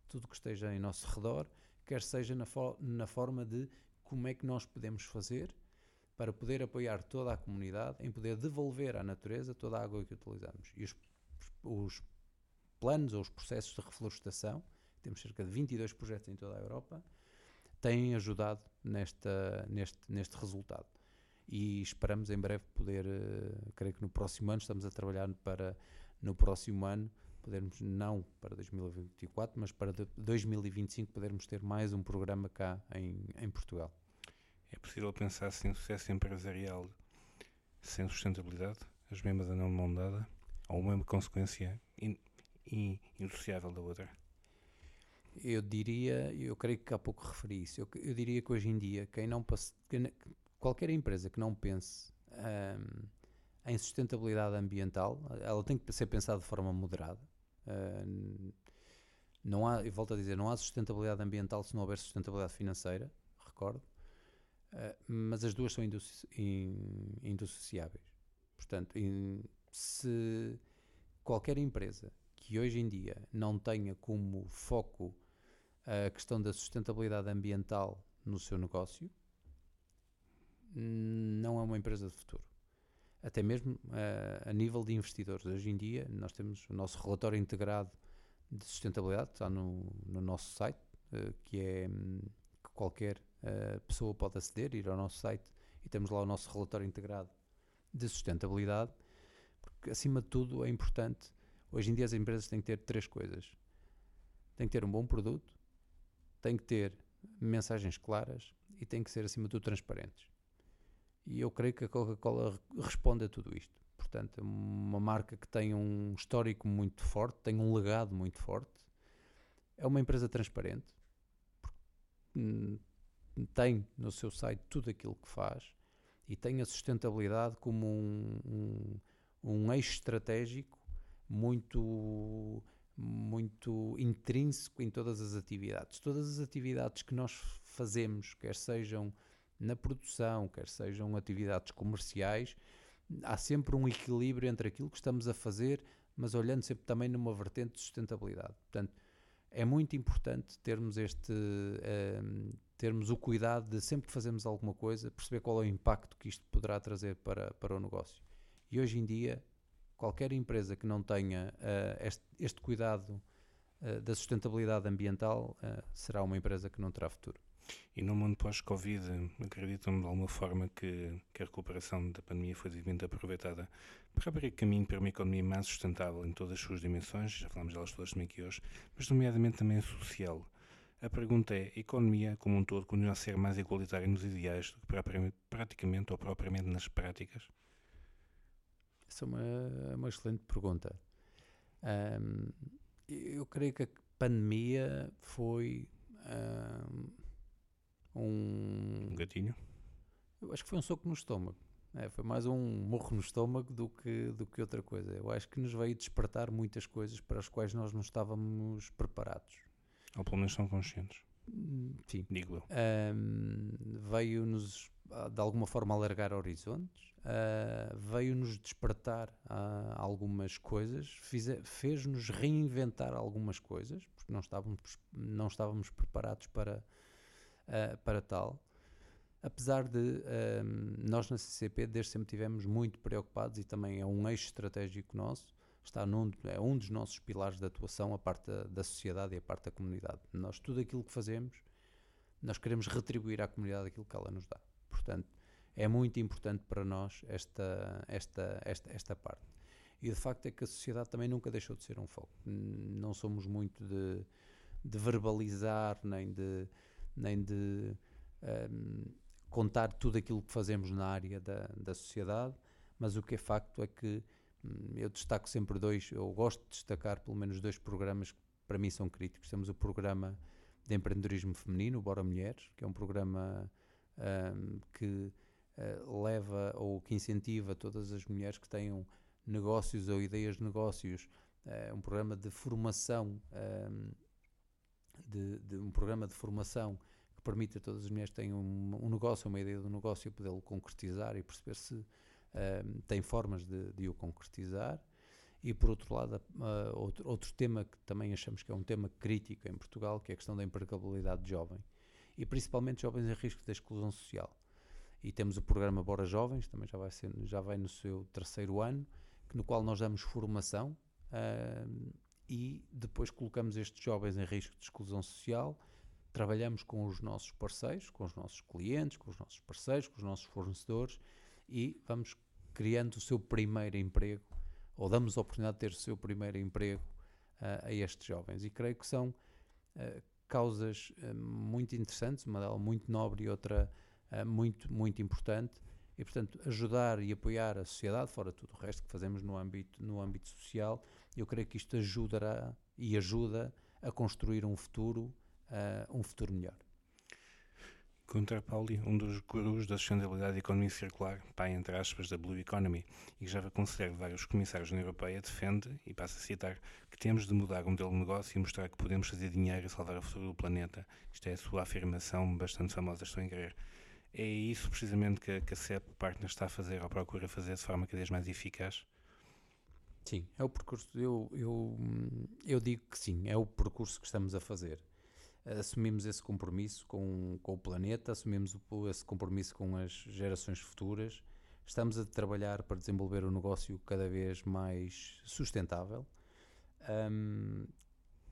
tudo que esteja em nosso redor, quer seja na, fo na forma de como é que nós podemos fazer para poder apoiar toda a comunidade em poder devolver à natureza toda a água que utilizamos. E os, os planos ou os processos de reflorestação, temos cerca de 22 projetos em toda a Europa, têm ajudado nesta, neste, neste resultado e esperamos em breve poder, uh, creio que no próximo ano, estamos a trabalhar para no próximo ano podermos, não para 2024, mas para 2025 podermos ter mais um programa cá em, em Portugal. É possível pensar sem sucesso empresarial sem sustentabilidade, as mesmas andam de mão dada, ou uma consequência in, in, indissociável da outra? Eu diria, eu creio que há pouco referi isso, eu, eu diria que hoje em dia quem não passa, qualquer empresa que não pense um, em sustentabilidade ambiental, ela tem que ser pensada de forma moderada. Uh, não há, e volto a dizer, não há sustentabilidade ambiental se não houver sustentabilidade financeira, recordo, uh, mas as duas são indissociáveis. Portanto, in, se qualquer empresa que hoje em dia não tenha como foco a questão da sustentabilidade ambiental no seu negócio, não é uma empresa de futuro. Até mesmo uh, a nível de investidores. Hoje em dia, nós temos o nosso relatório integrado de sustentabilidade, está no, no nosso site, uh, que é um, que qualquer uh, pessoa pode aceder, ir ao nosso site e temos lá o nosso relatório integrado de sustentabilidade, porque acima de tudo é importante. Hoje em dia as empresas têm que ter três coisas: têm que ter um bom produto, têm que ter mensagens claras e têm que ser acima de tudo transparentes. E eu creio que a Coca-Cola responde a tudo isto. Portanto, é uma marca que tem um histórico muito forte, tem um legado muito forte, é uma empresa transparente, hum, tem no seu site tudo aquilo que faz e tem a sustentabilidade como um, um, um eixo estratégico muito muito intrínseco em todas as atividades. Todas as atividades que nós fazemos, quer sejam na produção, quer sejam atividades comerciais, há sempre um equilíbrio entre aquilo que estamos a fazer, mas olhando sempre também numa vertente de sustentabilidade. Portanto, é muito importante termos este ehm, termos o cuidado de sempre que fazemos alguma coisa perceber qual é o impacto que isto poderá trazer para, para o negócio. E hoje em dia, qualquer empresa que não tenha uh, este, este, cuidado uh, da sustentabilidade ambiental uh, será uma empresa que não terá futuro. E no mundo pós-Covid, acreditam de alguma forma que, que, a recuperação da pandemia foi devidamente aproveitada para abrir caminho para uma economia mais sustentável em todas as suas dimensões, já falámos delas todas também aqui hoje, mas nomeadamente também social. A pergunta é: a economia como um todo continua a ser mais igualitária nos ideais do que praticamente ou propriamente nas práticas? Essa é uma, uma excelente pergunta. Um, eu creio que a pandemia foi. Um, um. Um gatinho? Eu acho que foi um soco no estômago. É, foi mais um morro no estômago do que, do que outra coisa. Eu acho que nos veio despertar muitas coisas para as quais nós não estávamos preparados. Ou pelo menos são conscientes. Sim. Digo eu. Um, veio-nos, ah, de alguma forma, alargar horizontes, uh, veio-nos despertar uh, algumas coisas, fez-nos reinventar algumas coisas, porque não estávamos, não estávamos preparados para uh, para tal. Apesar de ehm, nós na CCP desde sempre tivemos muito preocupados e também é um eixo estratégico nosso, está num, é um dos nossos pilares de atuação, a parte da, da sociedade e a parte da comunidade. Nós, tudo aquilo que fazemos, nós queremos retribuir à comunidade aquilo que ela nos dá. Portanto, é muito importante para nós esta, esta, esta, esta parte. E de facto é que a sociedade também nunca deixou de ser um foco. Não somos muito de, de verbalizar, nem de nem de um, contar tudo aquilo que fazemos na área da, da sociedade, mas o que é facto é que hum, eu destaco sempre dois, eu gosto de destacar pelo menos dois programas que para mim são críticos. Temos o programa de empreendedorismo feminino, o Bora Mulheres, que é um programa um, que uh, leva ou que incentiva todas as mulheres que tenham negócios ou ideias de negócios, uh, um programa de formação, um, de, de, um programa de formação que permite a todas as mulheres que tenham um, um negócio, uma ideia de um negócio, podê-lo concretizar e perceber se um, tem formas de, de o concretizar. E por outro lado, uh, outro, outro tema que também achamos que é um tema crítico em Portugal, que é a questão da empregabilidade de jovem. E principalmente jovens em risco de exclusão social. E temos o programa Bora Jovens, também já vai, ser, já vai no seu terceiro ano, no qual nós damos formação uh, e depois colocamos estes jovens em risco de exclusão social. Trabalhamos com os nossos parceiros, com os nossos clientes, com os nossos parceiros, com os nossos fornecedores e vamos criando o seu primeiro emprego ou damos a oportunidade de ter o seu primeiro emprego uh, a estes jovens. E creio que são uh, causas uh, muito interessantes, uma delas muito nobre e outra muito, muito importante. E, portanto, ajudar e apoiar a sociedade, fora tudo o resto que fazemos no âmbito, no âmbito social, eu creio que isto ajudará e ajuda a construir um futuro, um futuro melhor. Gunter Pauli, um dos gurus da sustentabilidade e economia circular, pai entre aspas da Blue Economy, e que já conselheiro vários comissários na Europeia, defende, e passa a citar, que temos de mudar o modelo de negócio e mostrar que podemos fazer dinheiro e salvar o futuro do planeta. Isto é a sua afirmação bastante famosa, estou em querer. É isso precisamente que, que a CEP Partners está a fazer, ou procura fazer de forma cada vez mais eficaz? Sim, é o percurso. Eu, eu, eu digo que sim, é o percurso que estamos a fazer assumimos esse compromisso com, com o planeta, assumimos o, esse compromisso com as gerações futuras. Estamos a trabalhar para desenvolver um negócio cada vez mais sustentável. Um,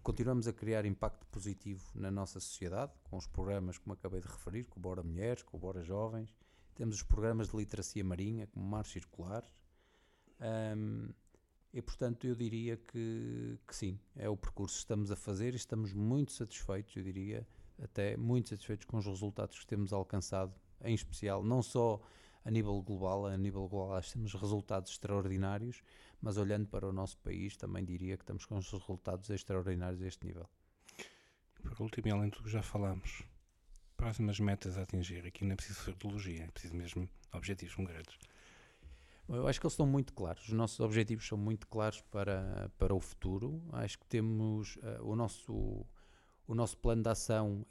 continuamos a criar impacto positivo na nossa sociedade, com os programas, como acabei de referir, com o Bora Mulheres, com o Bora Jovens. Temos os programas de literacia marinha, como Mar Circular. Um, e, portanto, eu diria que, que sim, é o percurso que estamos a fazer e estamos muito satisfeitos, eu diria, até muito satisfeitos com os resultados que temos alcançado, em especial, não só a nível global, a nível global temos resultados extraordinários, mas olhando para o nosso país, também diria que estamos com os resultados extraordinários a este nível. Por último, e além de tudo já falámos, próximas metas a atingir, aqui não é preciso futurologia, é preciso mesmo objetivos concretos. Eu acho que eles estão muito claros. Os nossos objetivos são muito claros para, para o futuro. Acho que temos uh, o, nosso, o nosso plano de ação,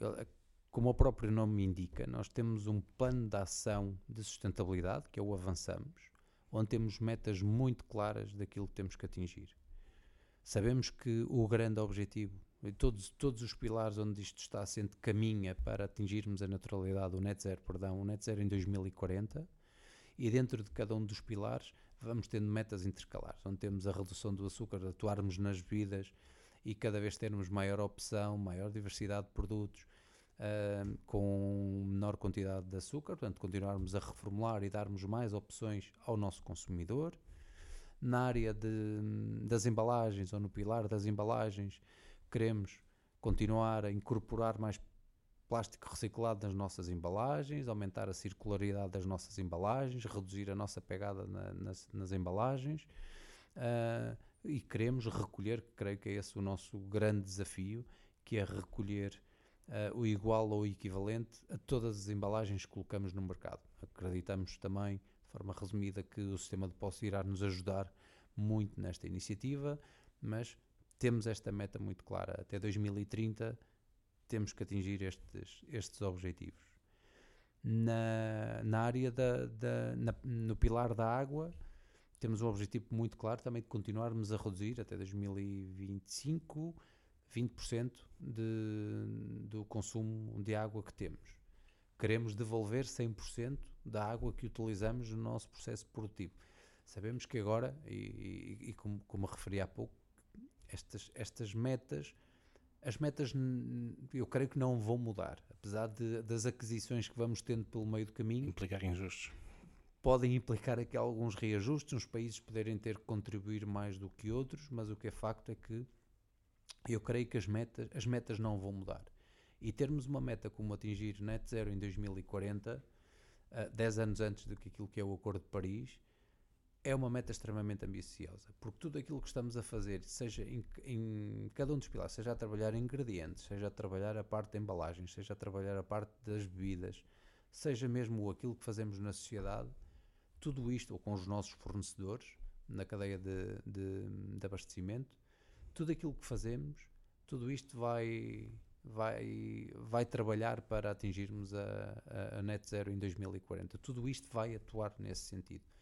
como o próprio nome indica, nós temos um plano de ação de sustentabilidade, que é o Avançamos, onde temos metas muito claras daquilo que temos que atingir. Sabemos que o grande objetivo, todos, todos os pilares onde isto está assente, caminha para atingirmos a naturalidade, o net zero, perdão, o net zero em 2040 e dentro de cada um dos pilares vamos tendo metas intercalares, onde temos a redução do açúcar, atuarmos nas bebidas e cada vez termos maior opção, maior diversidade de produtos uh, com menor quantidade de açúcar, portanto continuarmos a reformular e darmos mais opções ao nosso consumidor. Na área de, das embalagens ou no pilar das embalagens, queremos continuar a incorporar mais plástico reciclado nas nossas embalagens, aumentar a circularidade das nossas embalagens, reduzir a nossa pegada na, nas, nas, embalagens uh, e queremos recolher, creio que é esse o nosso grande desafio, que é recolher uh, o igual ou equivalente a todas as embalagens que colocamos no mercado. Acreditamos também, de forma resumida, que o sistema de posse irá nos ajudar muito nesta iniciativa, mas temos esta meta muito clara. Até 2030 temos que atingir estes, estes objetivos. Na, na área da, da na, no pilar da água, temos um objetivo muito claro também de continuarmos a reduzir até 2025 20% de, do consumo de água que temos. Queremos devolver 100% da água que utilizamos no nosso processo produtivo. Sabemos que agora, e, e, e como, como referi há pouco, estas, estas metas as metas eu creio que não vão mudar, apesar de, das aquisições que vamos tendo pelo meio do caminho. Implicar ajustes. Podem implicar aqui alguns reajustes, uns países poderem ter que contribuir mais do que outros, mas o que é facto é que eu creio que as metas, as metas não vão mudar. E termos uma meta como atingir net zero em 2040, uh, 10 anos antes do que aquilo que é o Acordo de Paris, é uma meta extremamente ambiciosa, porque tudo aquilo que estamos a fazer, seja em, em, cada um dos pilares, seja a trabalhar ingredientes, seja a trabalhar a parte de embalagens, seja a trabalhar a parte das bebidas, seja mesmo aquilo que fazemos na sociedade, tudo isto, ou com os nossos fornecedores, na cadeia de, de, de abastecimento, tudo aquilo que fazemos, tudo isto vai, vai, vai trabalhar para atingirmos a, a, a net zero em 2040. Tudo isto vai atuar nesse sentido.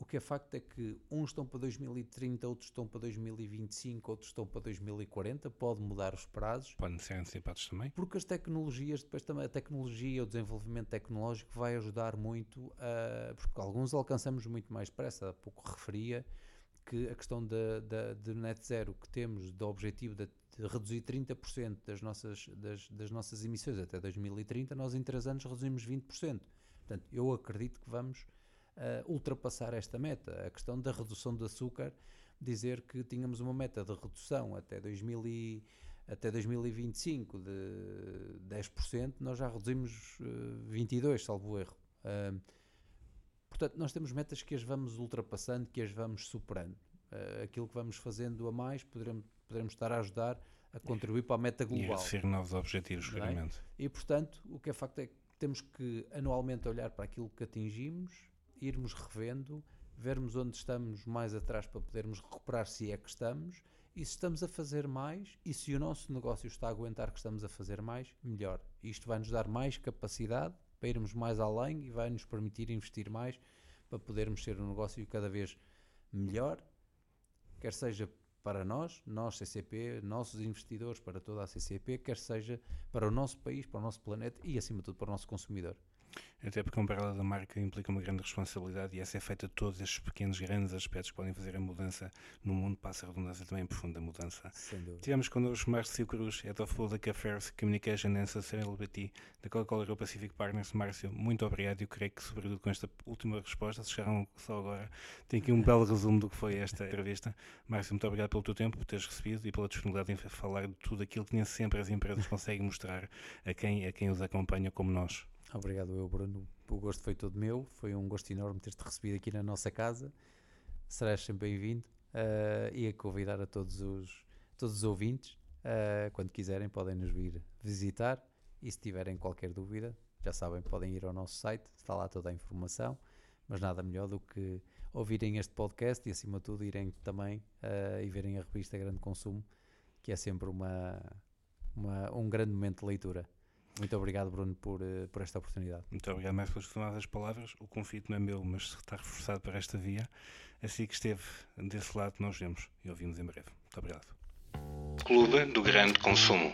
O que é facto é que uns estão para 2030, outros estão para 2025, outros estão para 2040, pode mudar os prazos. Podem ser antecipados também. Porque as tecnologias, depois também a tecnologia, o desenvolvimento tecnológico vai ajudar muito, a, porque alguns alcançamos muito mais depressa. Há pouco referia que a questão da, da, de net zero que temos, do objetivo de, de reduzir 30% das nossas, das, das nossas emissões até 2030, nós em 3 anos reduzimos 20%. Portanto, eu acredito que vamos uh, ultrapassar esta meta. A questão da redução de açúcar, dizer que tínhamos uma meta de redução até, 2000 e, até 2025 de 10%, nós já reduzimos uh, eh, 22%, salvo erro. Uh, portanto, nós temos metas que as vamos ultrapassando, que as vamos superando. Uh, aquilo que vamos fazendo a mais, poderemos, poderemos estar a ajudar a contribuir para a meta global. E a ser novos objetivos, claramente. É? E, portanto, o que é facto é que temos que anualmente olhar para aquilo que atingimos irmos revendo, vermos onde estamos mais atrás para podermos recuperar se é que estamos, e se estamos a fazer mais, e se o nosso negócio está a aguentar que estamos a fazer mais, melhor. Isto vai nos dar mais capacidade para irmos mais além e vai nos permitir investir mais para podermos ser um negócio cada vez melhor, quer seja para nós, nós CCP, nossos investidores, para toda a CCP, quer seja para o nosso país, para o nosso planeta e acima de tudo para o nosso consumidor. Até porque um paralelo da marca implica uma grande responsabilidade e essa é feita de todos estes pequenos, grandes aspectos que podem fazer a mudança no mundo, passa a redundância também profunda mudança. Sem dúvida. Tivemos connosco Márcio Cruz, Head of Food Affairs Communication and Sustainability da Coca-Cola Euro Pacific Partners. Márcio, muito obrigado. Eu creio que, sobretudo com esta última resposta, se chegaram só agora, tem aqui um belo resumo do que foi esta [LAUGHS] entrevista. Márcio, muito obrigado pelo teu tempo, por teres recebido e pela disponibilidade em falar de tudo aquilo que nem sempre as empresas conseguem mostrar a quem, a quem os acompanha como nós. Obrigado, eu, Bruno. O gosto foi todo meu. Foi um gosto enorme ter-te recebido aqui na nossa casa. Serás sempre bem-vindo. Uh, e a convidar a todos os, todos os ouvintes, uh, quando quiserem, podem nos vir visitar. E se tiverem qualquer dúvida, já sabem, podem ir ao nosso site, está lá toda a informação. Mas nada melhor do que ouvirem este podcast e, acima de tudo, irem também uh, e verem a revista Grande Consumo, que é sempre uma, uma, um grande momento de leitura. Muito obrigado, Bruno, por, eh, por esta oportunidade. Muito obrigado mais pelas tomadas palavras. O convite não é meu, mas está reforçado para esta via. Assim que esteve desse lado, nós vemos e ouvimos em breve. Muito obrigado. Clube do Grande Consumo.